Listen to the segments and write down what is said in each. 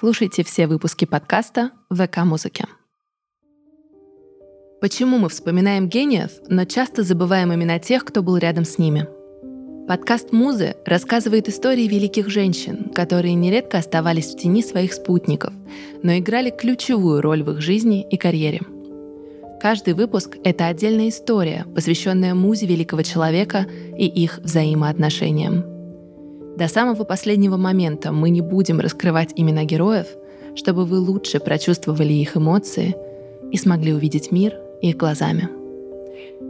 Слушайте все выпуски подкаста ВК-музыки. Почему мы вспоминаем гениев, но часто забываем имена тех, кто был рядом с ними? Подкаст «Музы» рассказывает истории великих женщин, которые нередко оставались в тени своих спутников, но играли ключевую роль в их жизни и карьере. Каждый выпуск — это отдельная история, посвященная музе великого человека и их взаимоотношениям. До самого последнего момента мы не будем раскрывать имена героев, чтобы вы лучше прочувствовали их эмоции и смогли увидеть мир их глазами.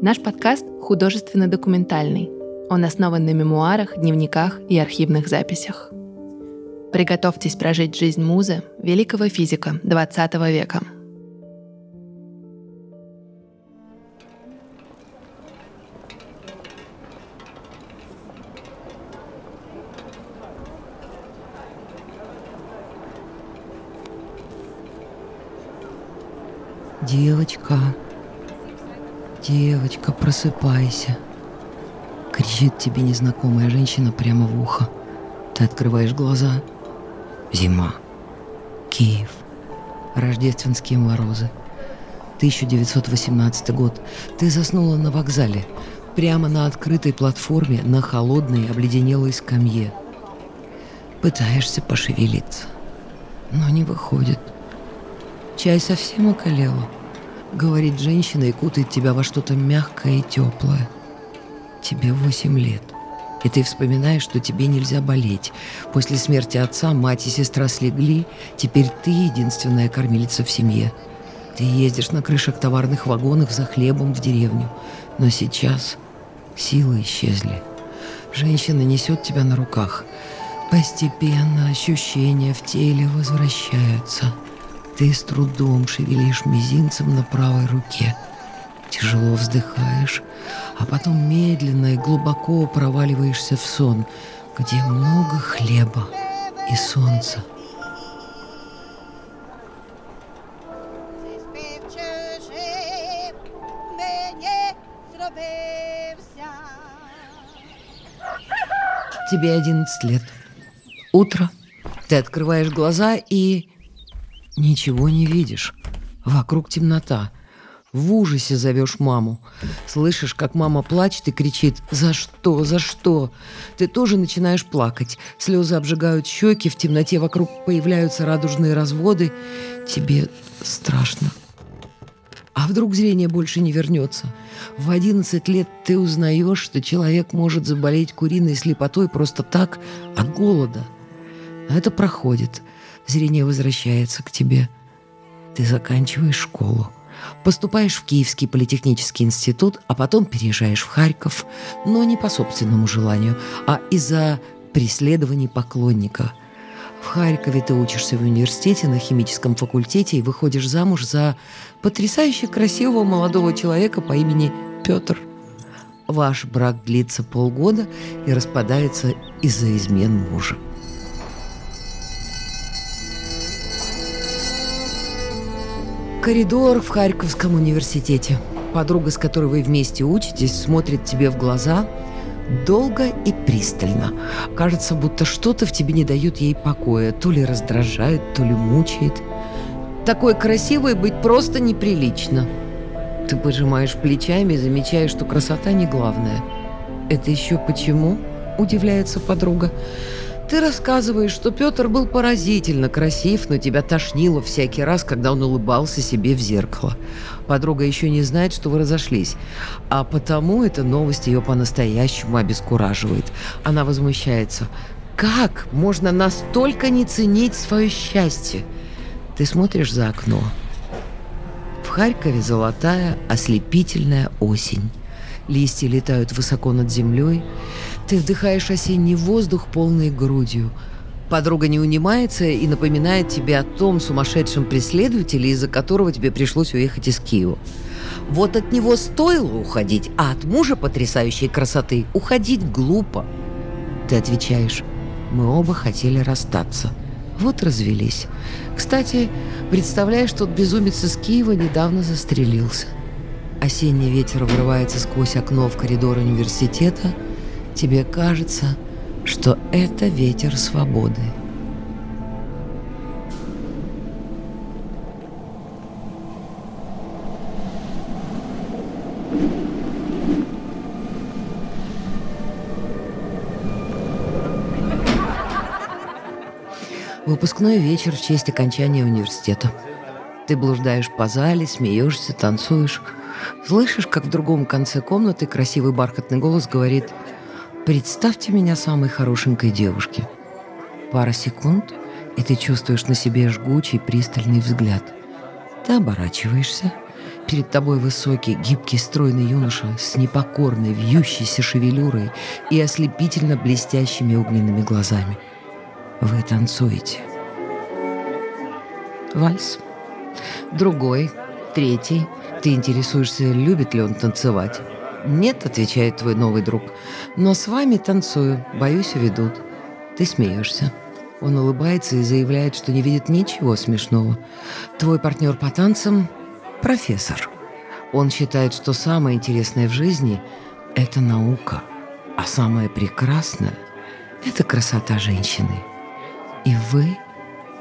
Наш подкаст художественно-документальный. Он основан на мемуарах, дневниках и архивных записях. Приготовьтесь прожить жизнь музы, великого физика XX века – Девочка, девочка, просыпайся. Кричит тебе незнакомая женщина прямо в ухо. Ты открываешь глаза. Зима. Киев. Рождественские морозы. 1918 год. Ты заснула на вокзале. Прямо на открытой платформе, на холодной, обледенелой скамье. Пытаешься пошевелиться, но не выходит. Чай совсем околела говорит женщина и кутает тебя во что-то мягкое и теплое. Тебе восемь лет. И ты вспоминаешь, что тебе нельзя болеть. После смерти отца мать и сестра слегли. Теперь ты единственная кормилица в семье. Ты ездишь на крышах товарных вагонов за хлебом в деревню. Но сейчас силы исчезли. Женщина несет тебя на руках. Постепенно ощущения в теле возвращаются – ты с трудом шевелишь мизинцем на правой руке. Тяжело вздыхаешь, а потом медленно и глубоко проваливаешься в сон, где много хлеба и солнца. Тебе 11 лет. Утро. Ты открываешь глаза и Ничего не видишь. Вокруг темнота. В ужасе зовешь маму. Слышишь, как мама плачет и кричит «За что? За что?». Ты тоже начинаешь плакать. Слезы обжигают щеки, в темноте вокруг появляются радужные разводы. Тебе страшно. А вдруг зрение больше не вернется? В 11 лет ты узнаешь, что человек может заболеть куриной слепотой просто так от голода. А это проходит – зрение возвращается к тебе. Ты заканчиваешь школу, поступаешь в Киевский политехнический институт, а потом переезжаешь в Харьков, но не по собственному желанию, а из-за преследований поклонника. В Харькове ты учишься в университете на химическом факультете и выходишь замуж за потрясающе красивого молодого человека по имени Петр. Ваш брак длится полгода и распадается из-за измен мужа. Коридор в Харьковском университете. Подруга, с которой вы вместе учитесь, смотрит тебе в глаза долго и пристально. Кажется, будто что-то в тебе не дает ей покоя. То ли раздражает, то ли мучает. Такой красивой быть просто неприлично. Ты пожимаешь плечами и замечаешь, что красота не главное. Это еще почему? Удивляется подруга. Ты рассказываешь, что Петр был поразительно красив, но тебя тошнило всякий раз, когда он улыбался себе в зеркало. Подруга еще не знает, что вы разошлись, а потому эта новость ее по-настоящему обескураживает. Она возмущается. Как можно настолько не ценить свое счастье? Ты смотришь за окно. В Харькове золотая, ослепительная осень. Листья летают высоко над землей. Ты вдыхаешь осенний воздух полной грудью. Подруга не унимается и напоминает тебе о том сумасшедшем преследователе, из-за которого тебе пришлось уехать из Киева. Вот от него стоило уходить, а от мужа потрясающей красоты уходить глупо. Ты отвечаешь, мы оба хотели расстаться. Вот развелись. Кстати, представляешь, тот безумец из Киева недавно застрелился. Осенний ветер врывается сквозь окно в коридор университета – тебе кажется, что это ветер свободы. Выпускной вечер в честь окончания университета. Ты блуждаешь по зале, смеешься, танцуешь. Слышишь, как в другом конце комнаты красивый бархатный голос говорит – «Представьте меня самой хорошенькой девушке». Пара секунд, и ты чувствуешь на себе жгучий, пристальный взгляд. Ты оборачиваешься. Перед тобой высокий, гибкий, стройный юноша с непокорной, вьющейся шевелюрой и ослепительно блестящими огненными глазами. Вы танцуете. Вальс. Другой, третий. Ты интересуешься, любит ли он танцевать. «Нет», — отвечает твой новый друг, — «но с вами танцую, боюсь, уведут». Ты смеешься. Он улыбается и заявляет, что не видит ничего смешного. Твой партнер по танцам – профессор. Он считает, что самое интересное в жизни – это наука, а самое прекрасное – это красота женщины. И вы,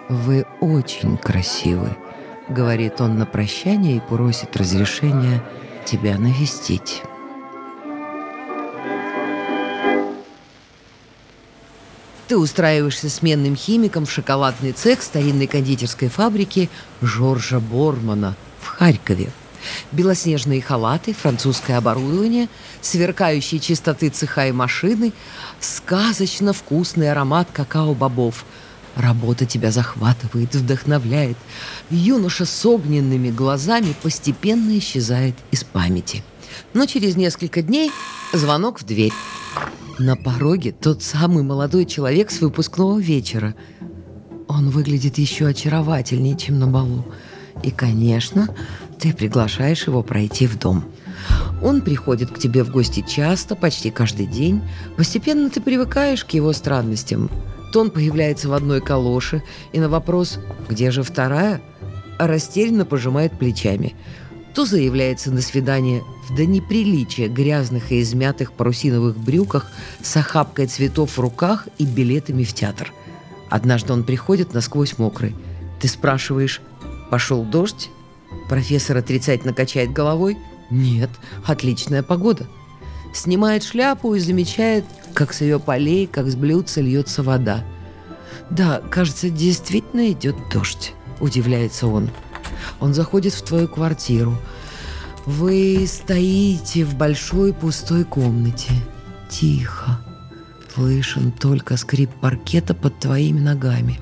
вы очень красивы, говорит он на прощание и просит разрешения тебя навестить. Ты устраиваешься сменным химиком в шоколадный цех старинной кондитерской фабрики Жоржа Бормана в Харькове. Белоснежные халаты, французское оборудование, сверкающие чистоты цеха и машины, сказочно вкусный аромат какао-бобов. Работа тебя захватывает, вдохновляет. Юноша с огненными глазами постепенно исчезает из памяти. Но через несколько дней звонок в дверь. На пороге тот самый молодой человек с выпускного вечера. Он выглядит еще очаровательнее, чем на балу. И, конечно, ты приглашаешь его пройти в дом. Он приходит к тебе в гости часто, почти каждый день. Постепенно ты привыкаешь к его странностям. То он появляется в одной калоше, и на вопрос «Где же вторая?» растерянно пожимает плечами – то заявляется на свидание в до неприличия грязных и измятых парусиновых брюках с охапкой цветов в руках и билетами в театр. Однажды он приходит насквозь мокрый. Ты спрашиваешь «Пошел дождь?» Профессор отрицательно качает головой «Нет, отличная погода». Снимает шляпу и замечает, как с ее полей, как с блюдца льется вода. «Да, кажется, действительно идет дождь», – удивляется он. Он заходит в твою квартиру. Вы стоите в большой пустой комнате. Тихо. Слышен только скрип паркета под твоими ногами.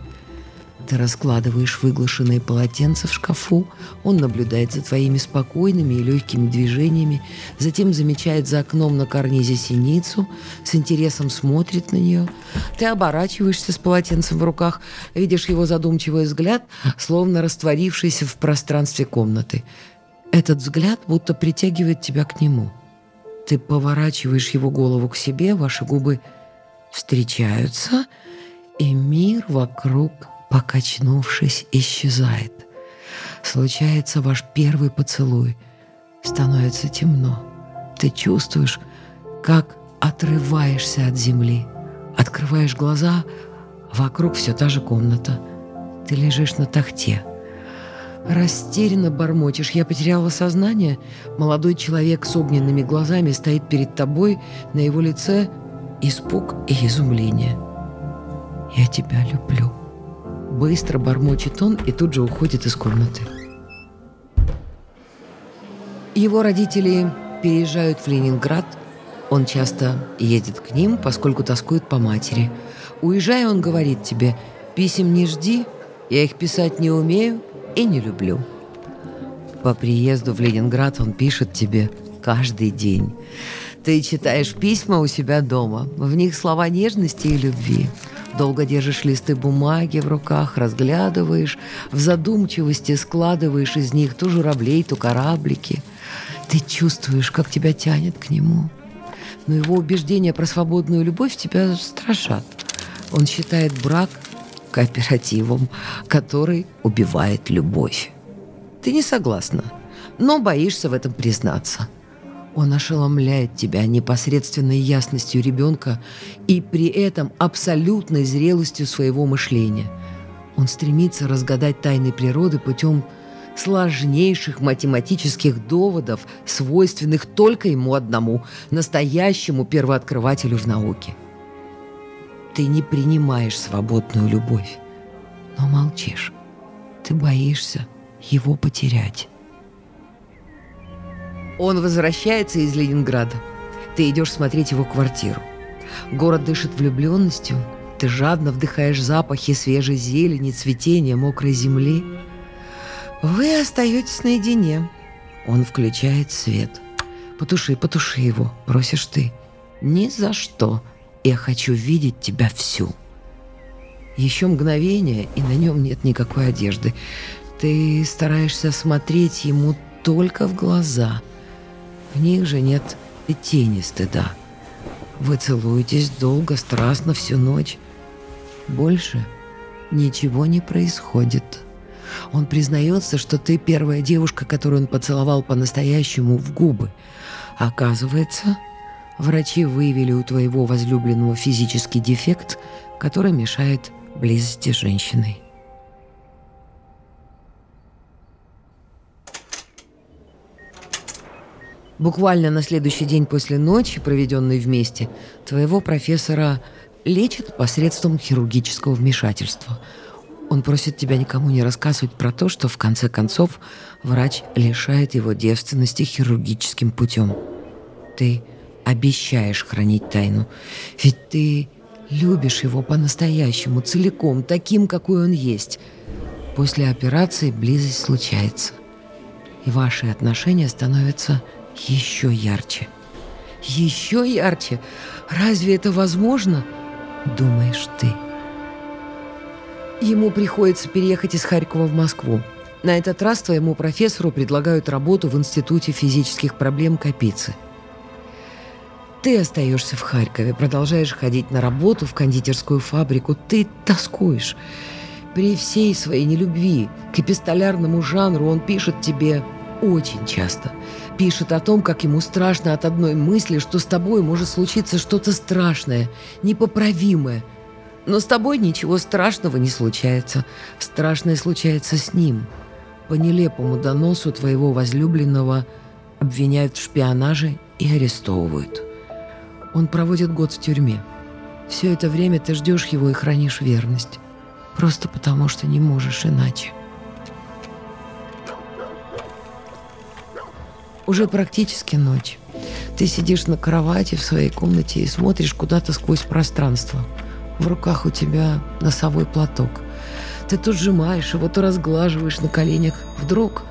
Ты раскладываешь выглашенные полотенца в шкафу, он наблюдает за твоими спокойными и легкими движениями, затем замечает за окном на карнизе синицу, с интересом смотрит на нее. Ты оборачиваешься с полотенцем в руках, видишь его задумчивый взгляд, словно растворившийся в пространстве комнаты. Этот взгляд будто притягивает тебя к нему. Ты поворачиваешь его голову к себе, ваши губы встречаются, и мир вокруг покачнувшись, исчезает. Случается ваш первый поцелуй. Становится темно. Ты чувствуешь, как отрываешься от земли. Открываешь глаза, вокруг все та же комната. Ты лежишь на тахте. Растерянно бормочешь. Я потеряла сознание. Молодой человек с огненными глазами стоит перед тобой. На его лице испуг и изумление. «Я тебя люблю», Быстро бормочет он и тут же уходит из комнаты. Его родители переезжают в Ленинград. Он часто едет к ним, поскольку тоскует по матери. Уезжая, он говорит тебе, «Писем не жди, я их писать не умею и не люблю». По приезду в Ленинград он пишет тебе каждый день. Ты читаешь письма у себя дома. В них слова нежности и любви. Долго держишь листы бумаги в руках, разглядываешь, в задумчивости складываешь из них то журавлей, то кораблики. Ты чувствуешь, как тебя тянет к нему. Но его убеждения про свободную любовь тебя страшат. Он считает брак кооперативом, который убивает любовь. Ты не согласна, но боишься в этом признаться – он ошеломляет тебя непосредственной ясностью ребенка и при этом абсолютной зрелостью своего мышления. Он стремится разгадать тайны природы путем сложнейших математических доводов, свойственных только ему одному, настоящему первооткрывателю в науке. Ты не принимаешь свободную любовь. но молчишь. Ты боишься его потерять. Он возвращается из Ленинграда. Ты идешь смотреть его квартиру. Город дышит влюбленностью. Ты жадно вдыхаешь запахи свежей зелени, цветения, мокрой земли. Вы остаетесь наедине. Он включает свет. «Потуши, потуши его», — просишь ты. «Ни за что. Я хочу видеть тебя всю». Еще мгновение, и на нем нет никакой одежды. Ты стараешься смотреть ему только в глаза. В них же нет и тени стыда. Вы целуетесь долго, страстно, всю ночь. Больше ничего не происходит. Он признается, что ты первая девушка, которую он поцеловал по-настоящему в губы. Оказывается, врачи выявили у твоего возлюбленного физический дефект, который мешает близости с женщиной. Буквально на следующий день после ночи, проведенной вместе, твоего профессора лечат посредством хирургического вмешательства. Он просит тебя никому не рассказывать про то, что в конце концов врач лишает его девственности хирургическим путем. Ты обещаешь хранить тайну, ведь ты любишь его по-настоящему, целиком, таким, какой он есть. После операции близость случается, и ваши отношения становятся еще ярче. Еще ярче? Разве это возможно? Думаешь ты. Ему приходится переехать из Харькова в Москву. На этот раз твоему профессору предлагают работу в Институте физических проблем Капицы. Ты остаешься в Харькове, продолжаешь ходить на работу в кондитерскую фабрику. Ты тоскуешь. При всей своей нелюбви к эпистолярному жанру он пишет тебе очень часто. Пишет о том, как ему страшно от одной мысли, что с тобой может случиться что-то страшное, непоправимое. Но с тобой ничего страшного не случается. Страшное случается с ним. По нелепому доносу твоего возлюбленного обвиняют в шпионаже и арестовывают. Он проводит год в тюрьме. Все это время ты ждешь его и хранишь верность. Просто потому, что не можешь иначе. Уже практически ночь. Ты сидишь на кровати в своей комнате и смотришь куда-то сквозь пространство. В руках у тебя носовой платок. Ты то сжимаешь его, то разглаживаешь на коленях. Вдруг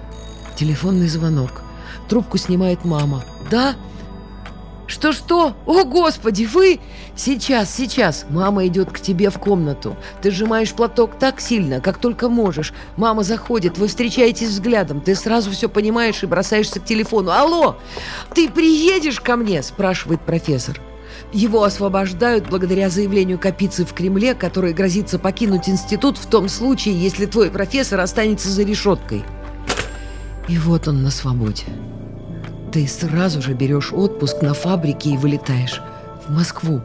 телефонный звонок. Трубку снимает мама. «Да?» «Что-что? О, Господи, вы!» «Сейчас, сейчас!» Мама идет к тебе в комнату. Ты сжимаешь платок так сильно, как только можешь. Мама заходит, вы встречаетесь взглядом. Ты сразу все понимаешь и бросаешься к телефону. «Алло! Ты приедешь ко мне?» – спрашивает профессор. Его освобождают благодаря заявлению Капицы в Кремле, который грозится покинуть институт в том случае, если твой профессор останется за решеткой. И вот он на свободе. Ты сразу же берешь отпуск на фабрике и вылетаешь в Москву.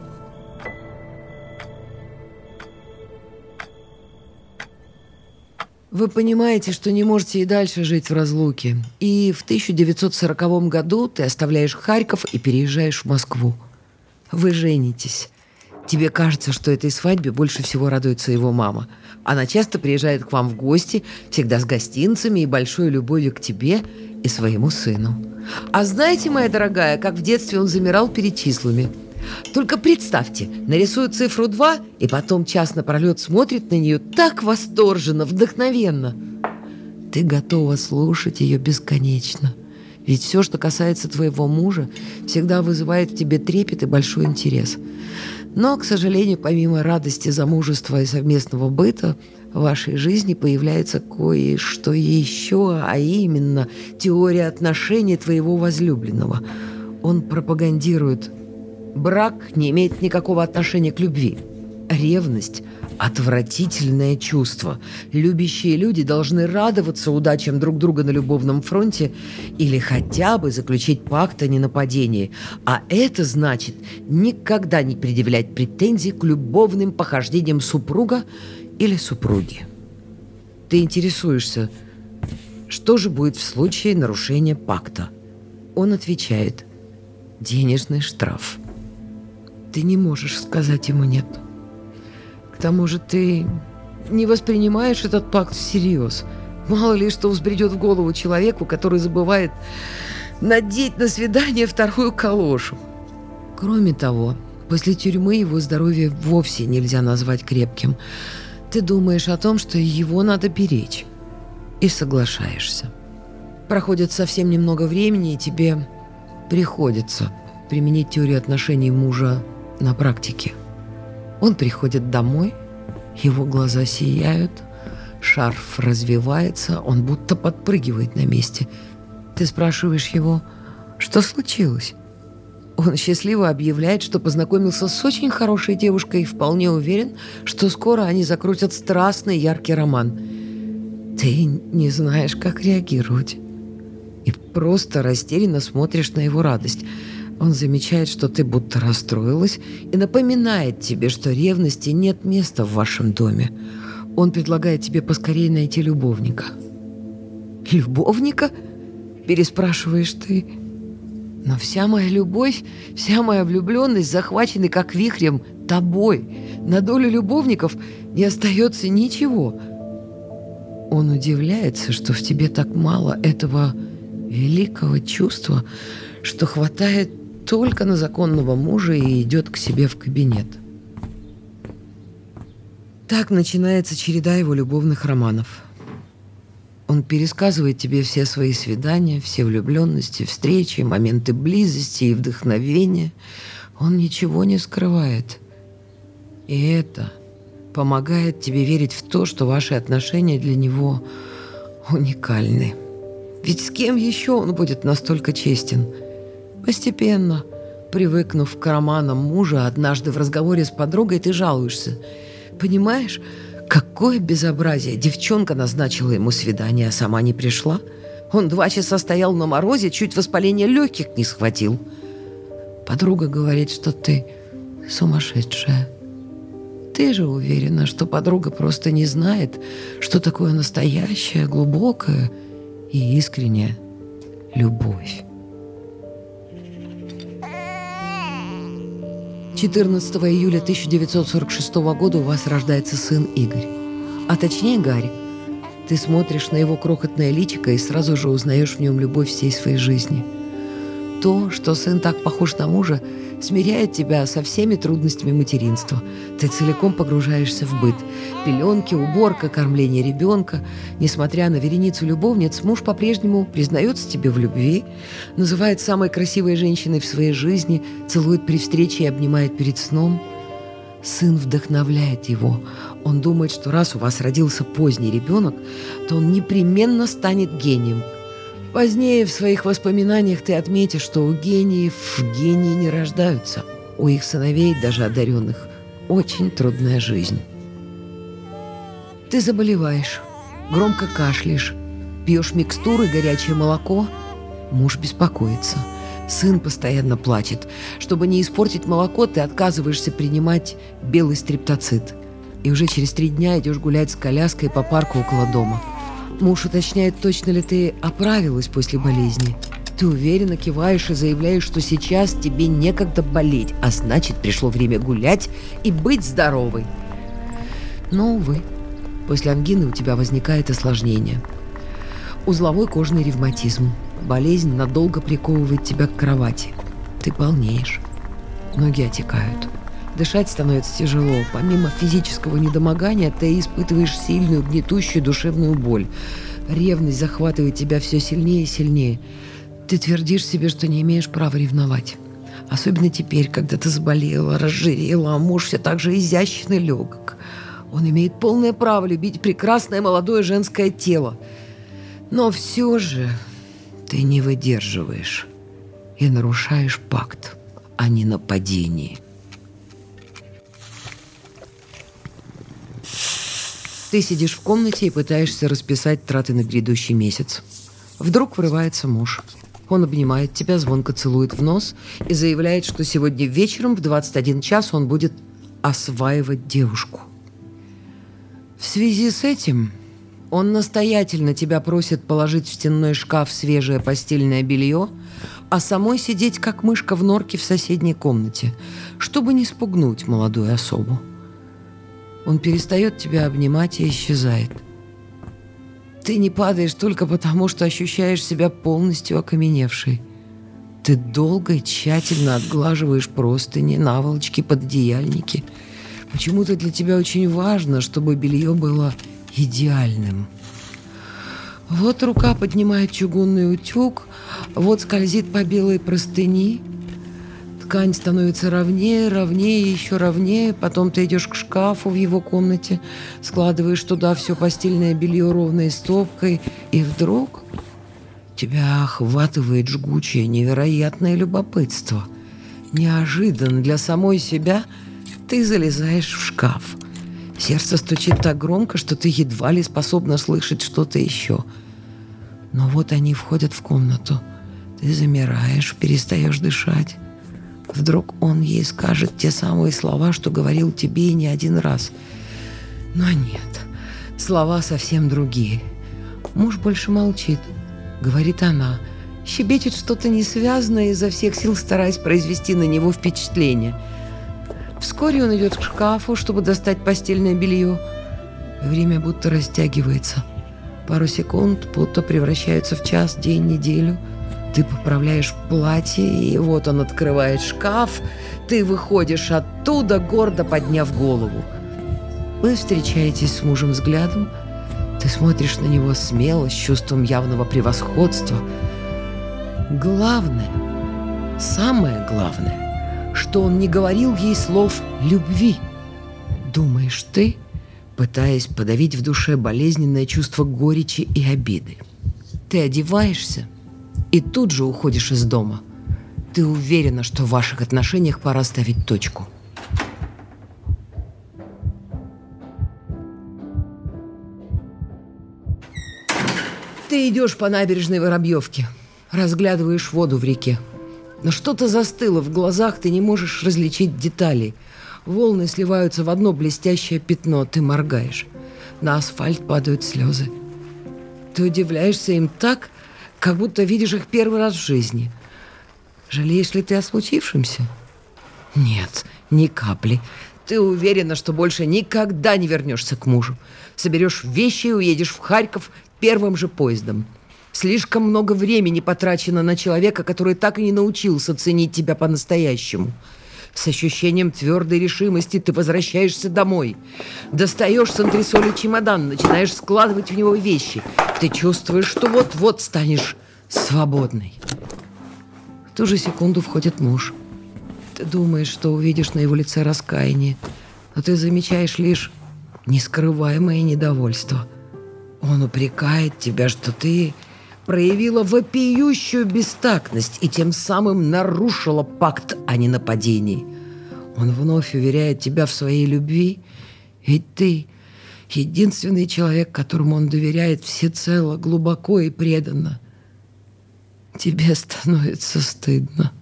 Вы понимаете, что не можете и дальше жить в разлуке. И в 1940 году ты оставляешь Харьков и переезжаешь в Москву. Вы женитесь. Тебе кажется, что этой свадьбе больше всего радуется его мама. Она часто приезжает к вам в гости, всегда с гостинцами и большой любовью к тебе и своему сыну. А знаете, моя дорогая, как в детстве он замирал перед числами? Только представьте, нарисует цифру 2 и потом час напролет смотрит на нее так восторженно, вдохновенно. Ты готова слушать ее бесконечно. Ведь все, что касается твоего мужа, всегда вызывает в тебе трепет и большой интерес. Но, к сожалению, помимо радости замужества и совместного быта, в вашей жизни появляется кое-что еще, а именно теория отношений твоего возлюбленного. Он пропагандирует брак не имеет никакого отношения к любви. Ревность – отвратительное чувство. Любящие люди должны радоваться удачам друг друга на любовном фронте или хотя бы заключить пакт о ненападении. А это значит никогда не предъявлять претензий к любовным похождениям супруга или супруги. Ты интересуешься, что же будет в случае нарушения пакта? Он отвечает – денежный штраф. Ты не можешь сказать ему «нет». Тому же ты не воспринимаешь этот пакт всерьез. Мало ли что взбредет в голову человеку, который забывает надеть на свидание вторую калошу. Кроме того, после тюрьмы его здоровье вовсе нельзя назвать крепким. Ты думаешь о том, что его надо беречь. И соглашаешься. Проходит совсем немного времени, и тебе приходится применить теорию отношений мужа на практике. Он приходит домой, его глаза сияют, шарф развивается, он будто подпрыгивает на месте. Ты спрашиваешь его, что случилось? Он счастливо объявляет, что познакомился с очень хорошей девушкой и вполне уверен, что скоро они закрутят страстный яркий роман. Ты не знаешь, как реагировать. И просто растерянно смотришь на его радость – он замечает, что ты будто расстроилась и напоминает тебе, что ревности нет места в вашем доме. Он предлагает тебе поскорее найти любовника. «Любовника?» – переспрашиваешь ты. Но вся моя любовь, вся моя влюбленность захвачены как вихрем тобой. На долю любовников не остается ничего. Он удивляется, что в тебе так мало этого великого чувства, что хватает только на законного мужа и идет к себе в кабинет. Так начинается череда его любовных романов. Он пересказывает тебе все свои свидания, все влюбленности, встречи, моменты близости и вдохновения. Он ничего не скрывает. И это помогает тебе верить в то, что ваши отношения для него уникальны. Ведь с кем еще он будет настолько честен – Постепенно, привыкнув к романам мужа, однажды в разговоре с подругой ты жалуешься. Понимаешь, какое безобразие. Девчонка назначила ему свидание, а сама не пришла. Он два часа стоял на морозе, чуть воспаление легких не схватил. Подруга говорит, что ты сумасшедшая. Ты же уверена, что подруга просто не знает, что такое настоящая, глубокая и искренняя любовь. 14 июля 1946 года у вас рождается сын Игорь. А точнее Гарри. Ты смотришь на его крохотное личико и сразу же узнаешь в нем любовь всей своей жизни. То, что сын так похож на мужа, смиряет тебя со всеми трудностями материнства. Ты целиком погружаешься в быт. Пеленки, уборка, кормление ребенка. Несмотря на вереницу любовниц, муж по-прежнему признается тебе в любви, называет самой красивой женщиной в своей жизни, целует при встрече и обнимает перед сном. Сын вдохновляет его. Он думает, что раз у вас родился поздний ребенок, то он непременно станет гением – Позднее в своих воспоминаниях ты отметишь, что у гениев гении не рождаются. У их сыновей, даже одаренных, очень трудная жизнь. Ты заболеваешь, громко кашляешь, пьешь микстуры, горячее молоко. Муж беспокоится. Сын постоянно плачет. Чтобы не испортить молоко, ты отказываешься принимать белый стриптоцит. И уже через три дня идешь гулять с коляской по парку около дома – Муж уточняет, точно ли ты оправилась после болезни. Ты уверенно киваешь и заявляешь, что сейчас тебе некогда болеть, а значит, пришло время гулять и быть здоровой. Но, увы, после ангины у тебя возникает осложнение. Узловой кожный ревматизм. Болезнь надолго приковывает тебя к кровати. Ты полнеешь. Ноги отекают. Дышать становится тяжело. Помимо физического недомогания, ты испытываешь сильную гнетущую душевную боль. Ревность захватывает тебя все сильнее и сильнее. Ты твердишь себе, что не имеешь права ревновать. Особенно теперь, когда ты заболела, разжирела, а муж все так же изящен и легок. Он имеет полное право любить прекрасное молодое женское тело. Но все же ты не выдерживаешь и нарушаешь пакт о ненападении. Ты сидишь в комнате и пытаешься расписать траты на грядущий месяц. Вдруг врывается муж. Он обнимает тебя, звонко целует в нос и заявляет, что сегодня вечером в 21 час он будет осваивать девушку. В связи с этим он настоятельно тебя просит положить в стенной шкаф свежее постельное белье, а самой сидеть как мышка в норке в соседней комнате, чтобы не спугнуть молодую особу. Он перестает тебя обнимать и исчезает. Ты не падаешь только потому, что ощущаешь себя полностью окаменевшей. Ты долго и тщательно отглаживаешь простыни, наволочки, пододеяльники. Почему-то для тебя очень важно, чтобы белье было идеальным. Вот рука поднимает чугунный утюг, вот скользит по белой простыни. Ткань становится ровнее, ровнее, еще ровнее. Потом ты идешь к шкафу в его комнате, складываешь туда все постельное белье ровной стопкой, и вдруг Тебя охватывает жгучее, невероятное любопытство. Неожиданно для самой себя ты залезаешь в шкаф. Сердце стучит так громко, что ты едва ли способна слышать что-то еще. Но вот они входят в комнату. Ты замираешь, перестаешь дышать. Вдруг он ей скажет те самые слова, что говорил тебе не один раз. Но нет, слова совсем другие. Муж больше молчит говорит она. Щебечет что-то несвязанное, изо всех сил стараясь произвести на него впечатление. Вскоре он идет к шкафу, чтобы достать постельное белье. Время будто растягивается. Пару секунд будто превращаются в час, день, неделю. Ты поправляешь платье, и вот он открывает шкаф. Ты выходишь оттуда, гордо подняв голову. Вы встречаетесь с мужем взглядом – ты смотришь на него смело, с чувством явного превосходства. Главное, самое главное, что он не говорил ей слов любви. Думаешь ты, пытаясь подавить в душе болезненное чувство горечи и обиды. Ты одеваешься и тут же уходишь из дома. Ты уверена, что в ваших отношениях пора ставить точку – Ты идешь по набережной Воробьевки, разглядываешь воду в реке. Но что-то застыло в глазах, ты не можешь различить деталей. Волны сливаются в одно блестящее пятно, ты моргаешь. На асфальт падают слезы. Ты удивляешься им так, как будто видишь их первый раз в жизни. Жалеешь ли ты о случившемся? Нет, ни капли. Ты уверена, что больше никогда не вернешься к мужу. Соберешь вещи и уедешь в Харьков первым же поездом. Слишком много времени потрачено на человека, который так и не научился ценить тебя по-настоящему. С ощущением твердой решимости ты возвращаешься домой. Достаешь с антресоли чемодан, начинаешь складывать в него вещи. Ты чувствуешь, что вот-вот станешь свободной. В ту же секунду входит муж. Ты думаешь, что увидишь на его лице раскаяние, но ты замечаешь лишь нескрываемое недовольство – он упрекает тебя, что ты проявила вопиющую бестактность и тем самым нарушила пакт о ненападении. Он вновь уверяет тебя в своей любви, ведь ты единственный человек, которому он доверяет всецело, глубоко и преданно. Тебе становится стыдно.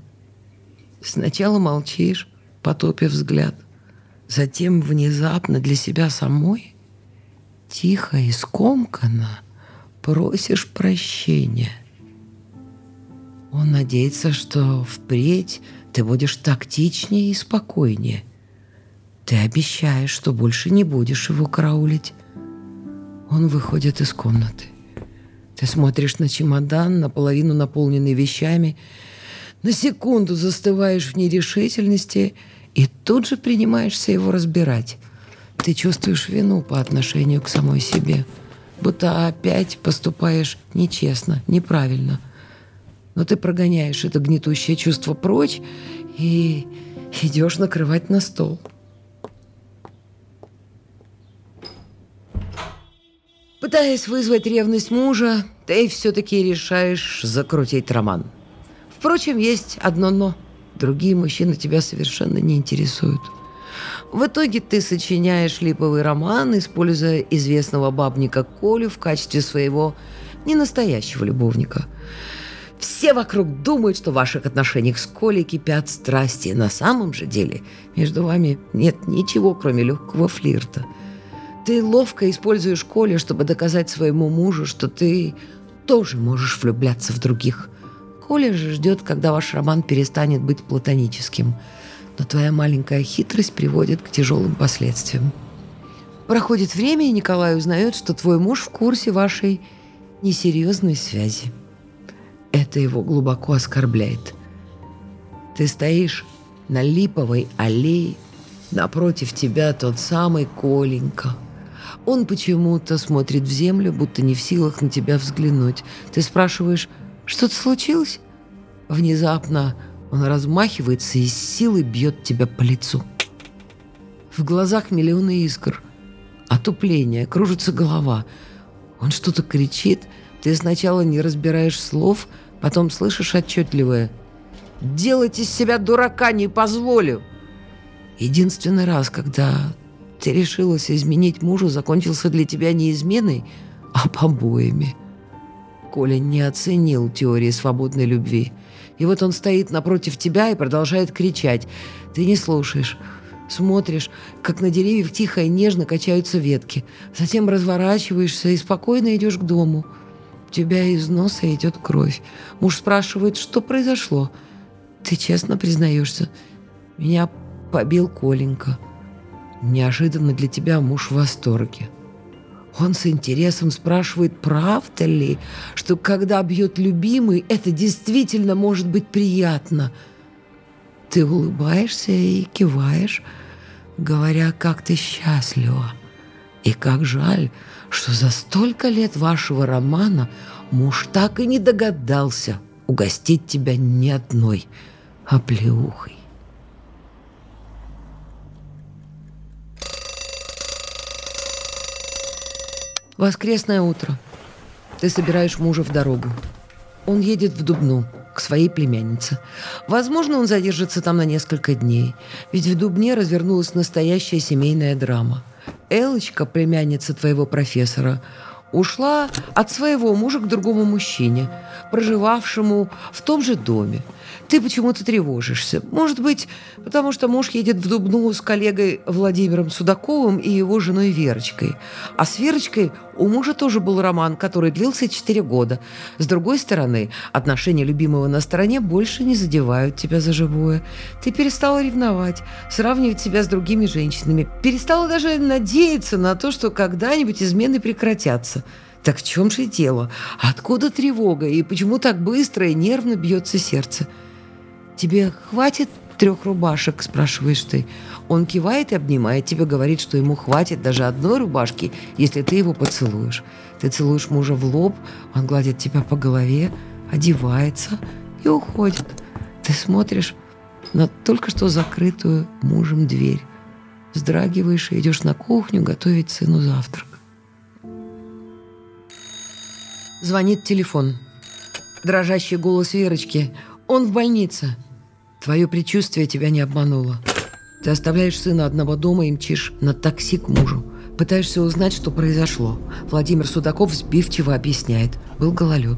Сначала молчишь, потопив взгляд. Затем внезапно для себя самой тихо и скомканно просишь прощения. Он надеется, что впредь ты будешь тактичнее и спокойнее. Ты обещаешь, что больше не будешь его караулить. Он выходит из комнаты. Ты смотришь на чемодан, наполовину наполненный вещами, на секунду застываешь в нерешительности и тут же принимаешься его разбирать. Ты чувствуешь вину по отношению к самой себе, будто опять поступаешь нечестно, неправильно. Но ты прогоняешь это гнетущее чувство прочь и идешь накрывать на стол. Пытаясь вызвать ревность мужа, ты все-таки решаешь закрутить роман. Впрочем, есть одно «но». Другие мужчины тебя совершенно не интересуют. В итоге ты сочиняешь липовый роман, используя известного бабника Колю в качестве своего ненастоящего любовника. Все вокруг думают, что в ваших отношениях с Колей кипят страсти. На самом же деле между вами нет ничего, кроме легкого флирта. Ты ловко используешь Колю, чтобы доказать своему мужу, что ты тоже можешь влюбляться в других. Коля же ждет, когда ваш роман перестанет быть платоническим – но твоя маленькая хитрость приводит к тяжелым последствиям. Проходит время, и Николай узнает, что твой муж в курсе вашей несерьезной связи. Это его глубоко оскорбляет. Ты стоишь на липовой аллее, напротив тебя тот самый Коленька. Он почему-то смотрит в землю, будто не в силах на тебя взглянуть. Ты спрашиваешь, что-то случилось? Внезапно он размахивается и с силой бьет тебя по лицу. В глазах миллионы искр. Отупление, кружится голова. Он что-то кричит. Ты сначала не разбираешь слов, потом слышишь отчетливое «Делать из себя дурака не позволю!» Единственный раз, когда ты решилась изменить мужу, закончился для тебя не изменой, а побоями. Коля не оценил теории свободной любви. И вот он стоит напротив тебя и продолжает кричать. Ты не слушаешь. Смотришь, как на деревьях тихо и нежно качаются ветки. Затем разворачиваешься и спокойно идешь к дому. Тебя из носа идет кровь. Муж спрашивает, что произошло. Ты честно признаешься. Меня побил Коленька. Неожиданно для тебя муж в восторге. Он с интересом спрашивает, правда ли, что когда бьет любимый, это действительно может быть приятно. Ты улыбаешься и киваешь, говоря, как ты счастлива. И как жаль, что за столько лет вашего романа муж так и не догадался угостить тебя ни одной оплеухой. Воскресное утро. Ты собираешь мужа в дорогу. Он едет в Дубну к своей племяннице. Возможно, он задержится там на несколько дней, ведь в Дубне развернулась настоящая семейная драма. Элочка, племянница твоего профессора, ушла от своего мужа к другому мужчине, проживавшему в том же доме. Ты почему-то тревожишься. Может быть, потому что муж едет в Дубну с коллегой Владимиром Судаковым и его женой Верочкой. А с Верочкой у мужа тоже был роман, который длился 4 года. С другой стороны, отношения любимого на стороне больше не задевают тебя за живое. Ты перестала ревновать, сравнивать себя с другими женщинами. Перестала даже надеяться на то, что когда-нибудь измены прекратятся. Так в чем же дело? Откуда тревога? И почему так быстро и нервно бьется сердце? «Тебе хватит трех рубашек?» – спрашиваешь ты. Он кивает и обнимает тебя, говорит, что ему хватит даже одной рубашки, если ты его поцелуешь. Ты целуешь мужа в лоб, он гладит тебя по голове, одевается и уходит. Ты смотришь на только что закрытую мужем дверь. Вздрагиваешь и идешь на кухню готовить сыну завтрак. Звонит телефон. Дрожащий голос Верочки. «Он в больнице». Твое предчувствие тебя не обмануло. Ты оставляешь сына одного дома и мчишь на такси к мужу. Пытаешься узнать, что произошло. Владимир Судаков сбивчиво объясняет. Был гололед.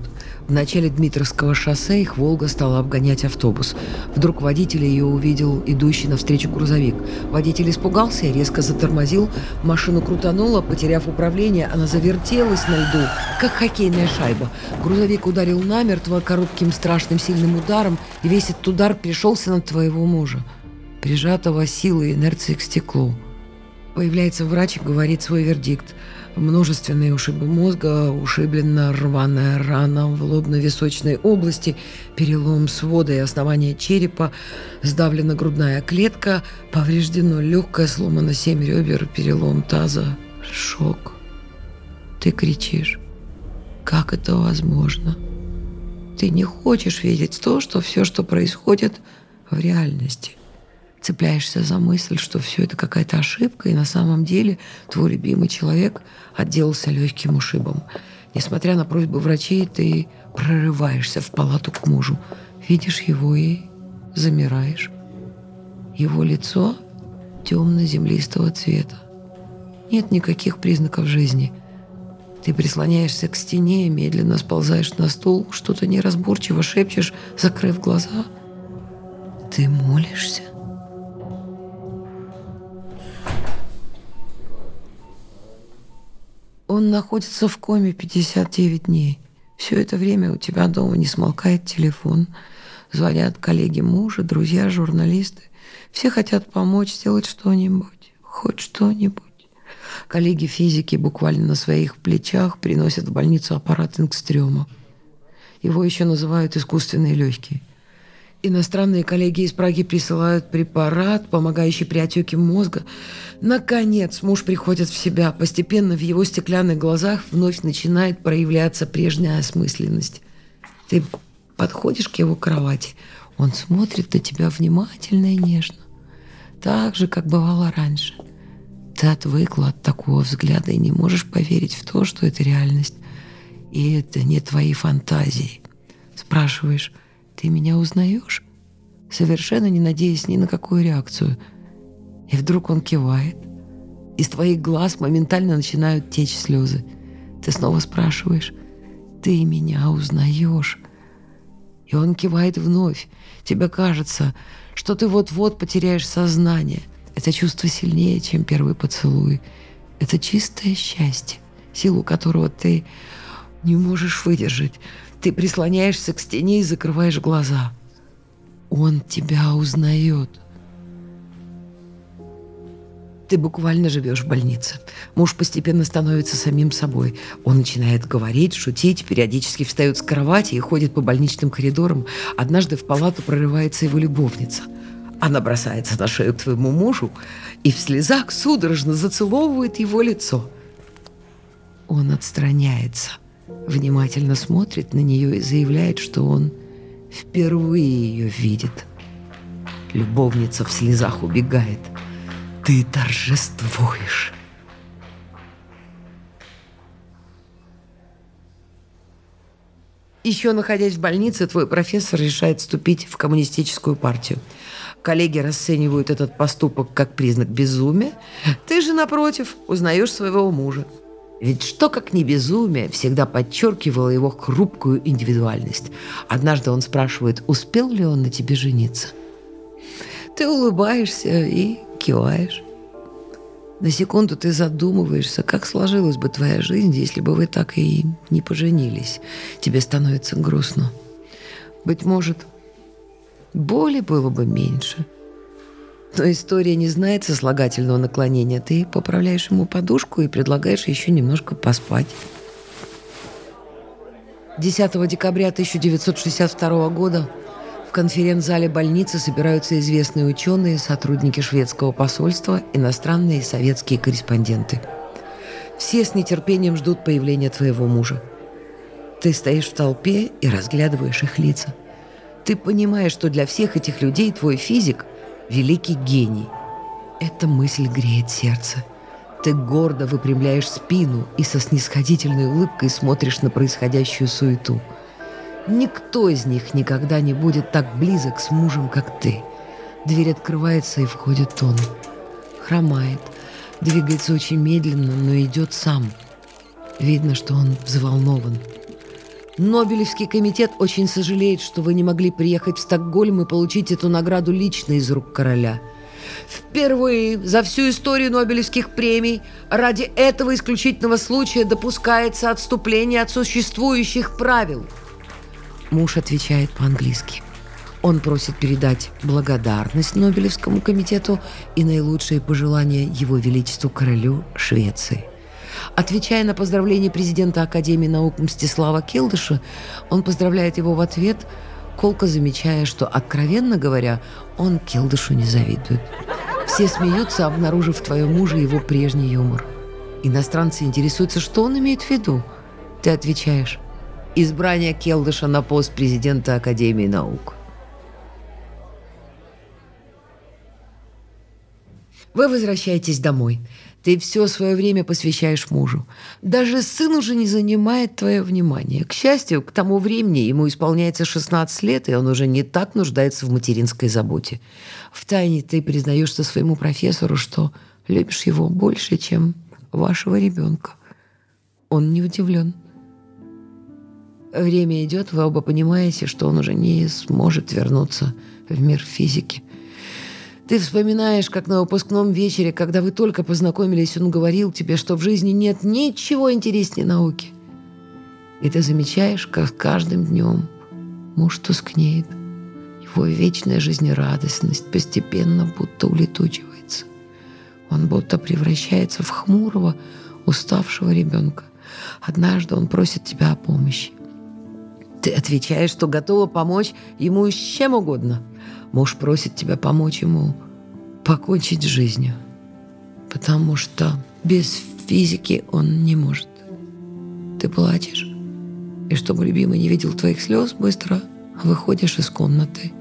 В начале Дмитровского шоссе их «Волга» стала обгонять автобус. Вдруг водитель ее увидел, идущий навстречу грузовик. Водитель испугался и резко затормозил. Машину крутануло, потеряв управление, она завертелась на льду, как хоккейная шайба. Грузовик ударил намертво коротким страшным сильным ударом, и весь этот удар пришелся на твоего мужа, прижатого силой и инерцией к стеклу. Появляется врач и говорит свой вердикт – множественные ушибы мозга, ушиблена рваная рана в лобно-височной области, перелом свода и основания черепа, сдавлена грудная клетка, повреждено легкое, сломано семь ребер, перелом таза, шок. Ты кричишь. Как это возможно? Ты не хочешь видеть то, что все, что происходит в реальности цепляешься за мысль, что все это какая-то ошибка, и на самом деле твой любимый человек отделался легким ушибом. Несмотря на просьбы врачей, ты прорываешься в палату к мужу, видишь его и замираешь. Его лицо темно-землистого цвета. Нет никаких признаков жизни. Ты прислоняешься к стене, медленно сползаешь на стул, что-то неразборчиво шепчешь, закрыв глаза. Ты молишься. Он находится в коме 59 дней. Все это время у тебя дома не смолкает телефон. Звонят коллеги мужа, друзья, журналисты. Все хотят помочь сделать что-нибудь, хоть что-нибудь. Коллеги физики буквально на своих плечах приносят в больницу аппарат Ингстрёма. Его еще называют искусственные легкие. Иностранные коллеги из Праги присылают препарат, помогающий при отеке мозга. Наконец муж приходит в себя. Постепенно в его стеклянных глазах вновь начинает проявляться прежняя осмысленность. Ты подходишь к его кровати. Он смотрит на тебя внимательно и нежно. Так же, как бывало раньше. Ты отвыкла от такого взгляда и не можешь поверить в то, что это реальность. И это не твои фантазии. Спрашиваешь, ты меня узнаешь? Совершенно не надеясь ни на какую реакцию. И вдруг он кивает. Из твоих глаз моментально начинают течь слезы. Ты снова спрашиваешь, ты меня узнаешь? И он кивает вновь. Тебе кажется, что ты вот-вот потеряешь сознание. Это чувство сильнее, чем первый поцелуй. Это чистое счастье, силу которого ты не можешь выдержать. Ты прислоняешься к стене и закрываешь глаза. Он тебя узнает. Ты буквально живешь в больнице. Муж постепенно становится самим собой. Он начинает говорить, шутить, периодически встает с кровати и ходит по больничным коридорам. Однажды в палату прорывается его любовница. Она бросается на шею к твоему мужу и в слезах судорожно зацеловывает его лицо. Он отстраняется внимательно смотрит на нее и заявляет, что он впервые ее видит. Любовница в слезах убегает. Ты торжествуешь. Еще находясь в больнице, твой профессор решает вступить в коммунистическую партию. Коллеги расценивают этот поступок как признак безумия. Ты же, напротив, узнаешь своего мужа. Ведь что как не безумие всегда подчеркивало его хрупкую индивидуальность. Однажды он спрашивает, успел ли он на тебе жениться. Ты улыбаешься и киваешь. На секунду ты задумываешься, как сложилась бы твоя жизнь, если бы вы так и не поженились. Тебе становится грустно. Быть может, боли было бы меньше – но история не знает сослагательного наклонения. Ты поправляешь ему подушку и предлагаешь еще немножко поспать. 10 декабря 1962 года в конференц-зале больницы собираются известные ученые, сотрудники шведского посольства, иностранные и советские корреспонденты. Все с нетерпением ждут появления твоего мужа. Ты стоишь в толпе и разглядываешь их лица. Ты понимаешь, что для всех этих людей твой физик великий гений. Эта мысль греет сердце. Ты гордо выпрямляешь спину и со снисходительной улыбкой смотришь на происходящую суету. Никто из них никогда не будет так близок с мужем, как ты. Дверь открывается и входит он. Хромает, двигается очень медленно, но идет сам. Видно, что он взволнован. Нобелевский комитет очень сожалеет, что вы не могли приехать в Стокгольм и получить эту награду лично из рук короля. Впервые за всю историю Нобелевских премий ради этого исключительного случая допускается отступление от существующих правил. Муж отвечает по-английски. Он просит передать благодарность Нобелевскому комитету и наилучшие пожелания Его Величеству Королю Швеции. Отвечая на поздравление президента Академии наук Мстислава Келдыша, он поздравляет его в ответ, колко замечая, что, откровенно говоря, он Келдышу не завидует. Все смеются, обнаружив в твоем муже его прежний юмор. Иностранцы интересуются, что он имеет в виду. Ты отвечаешь «Избрание Келдыша на пост президента Академии наук». Вы возвращаетесь домой. Ты все свое время посвящаешь мужу. Даже сын уже не занимает твое внимание. К счастью, к тому времени ему исполняется 16 лет, и он уже не так нуждается в материнской заботе. Втайне ты признаешься своему профессору, что любишь его больше, чем вашего ребенка. Он не удивлен. Время идет, вы оба понимаете, что он уже не сможет вернуться в мир физики – ты вспоминаешь, как на выпускном вечере, когда вы только познакомились, он говорил тебе, что в жизни нет ничего интереснее науки. И ты замечаешь, как каждым днем муж тускнеет. Его вечная жизнерадостность постепенно будто улетучивается. Он будто превращается в хмурого, уставшего ребенка. Однажды он просит тебя о помощи. Ты отвечаешь, что готова помочь ему с чем угодно. Муж просит тебя помочь ему покончить с жизнью, потому что без физики он не может. Ты плачешь, и чтобы любимый не видел твоих слез, быстро выходишь из комнаты.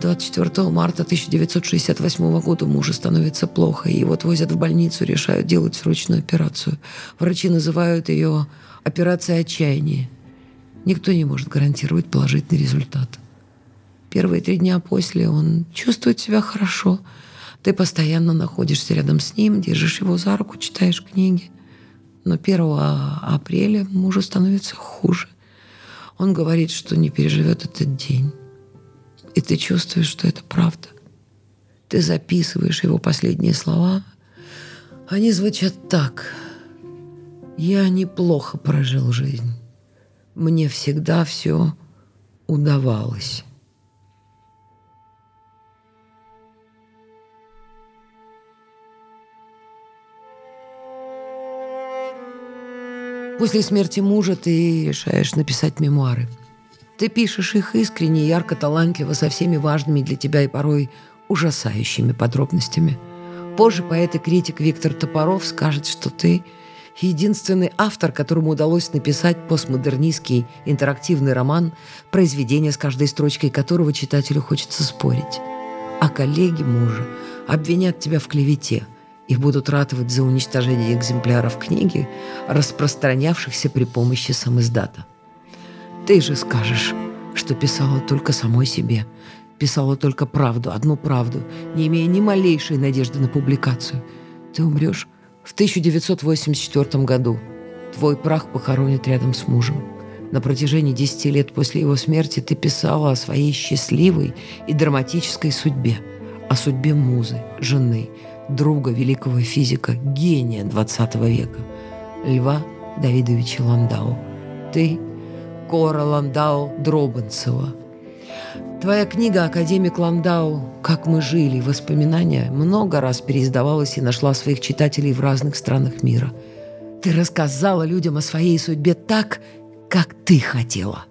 24 марта 1968 года мужу становится плохо, и его отвозят в больницу, решают делать срочную операцию. Врачи называют ее операцией отчаяния. Никто не может гарантировать положительный результат. Первые три дня после он чувствует себя хорошо. Ты постоянно находишься рядом с ним, держишь его за руку, читаешь книги. Но 1 апреля мужу становится хуже. Он говорит, что не переживет этот день. И ты чувствуешь, что это правда. Ты записываешь его последние слова. Они звучат так. «Я неплохо прожил жизнь. Мне всегда все удавалось». После смерти мужа ты решаешь написать мемуары. Ты пишешь их искренне, ярко, талантливо, со всеми важными для тебя и порой ужасающими подробностями. Позже поэт и критик Виктор Топоров скажет, что ты единственный автор, которому удалось написать постмодернистский интерактивный роман, произведение, с каждой строчкой которого читателю хочется спорить. А коллеги мужа обвинят тебя в клевете – и будут ратовать за уничтожение экземпляров книги, распространявшихся при помощи самиздата. Ты же скажешь, что писала только самой себе, писала только правду, одну правду, не имея ни малейшей надежды на публикацию. Ты умрешь в 1984 году. Твой прах похоронят рядом с мужем. На протяжении десяти лет после его смерти ты писала о своей счастливой и драматической судьбе, о судьбе музы, жены, друга великого физика, гения XX века, Льва Давидовича Ландау. Ты – Кора Ландау Дробанцева. Твоя книга «Академик Ландау. Как мы жили. Воспоминания» много раз переиздавалась и нашла своих читателей в разных странах мира. Ты рассказала людям о своей судьбе так, как ты хотела.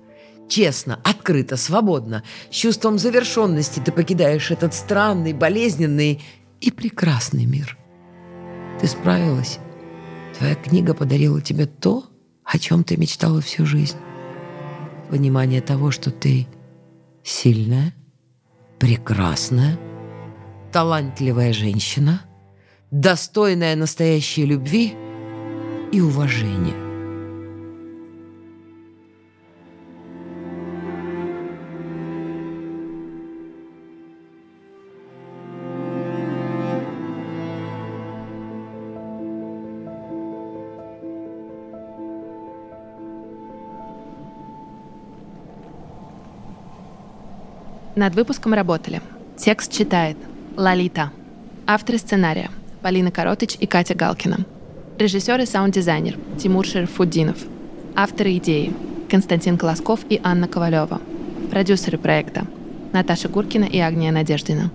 Честно, открыто, свободно, с чувством завершенности ты покидаешь этот странный, болезненный и прекрасный мир. Ты справилась. Твоя книга подарила тебе то, о чем ты мечтала всю жизнь. Понимание того, что ты сильная, прекрасная, талантливая женщина, достойная настоящей любви и уважения. Над выпуском работали. Текст читает Лолита. Авторы сценария Полина Коротыч и Катя Галкина. Режиссер и саунд-дизайнер Тимур Шерфуддинов. Авторы идеи Константин Колосков и Анна Ковалева. Продюсеры проекта Наташа Гуркина и Агния Надеждина.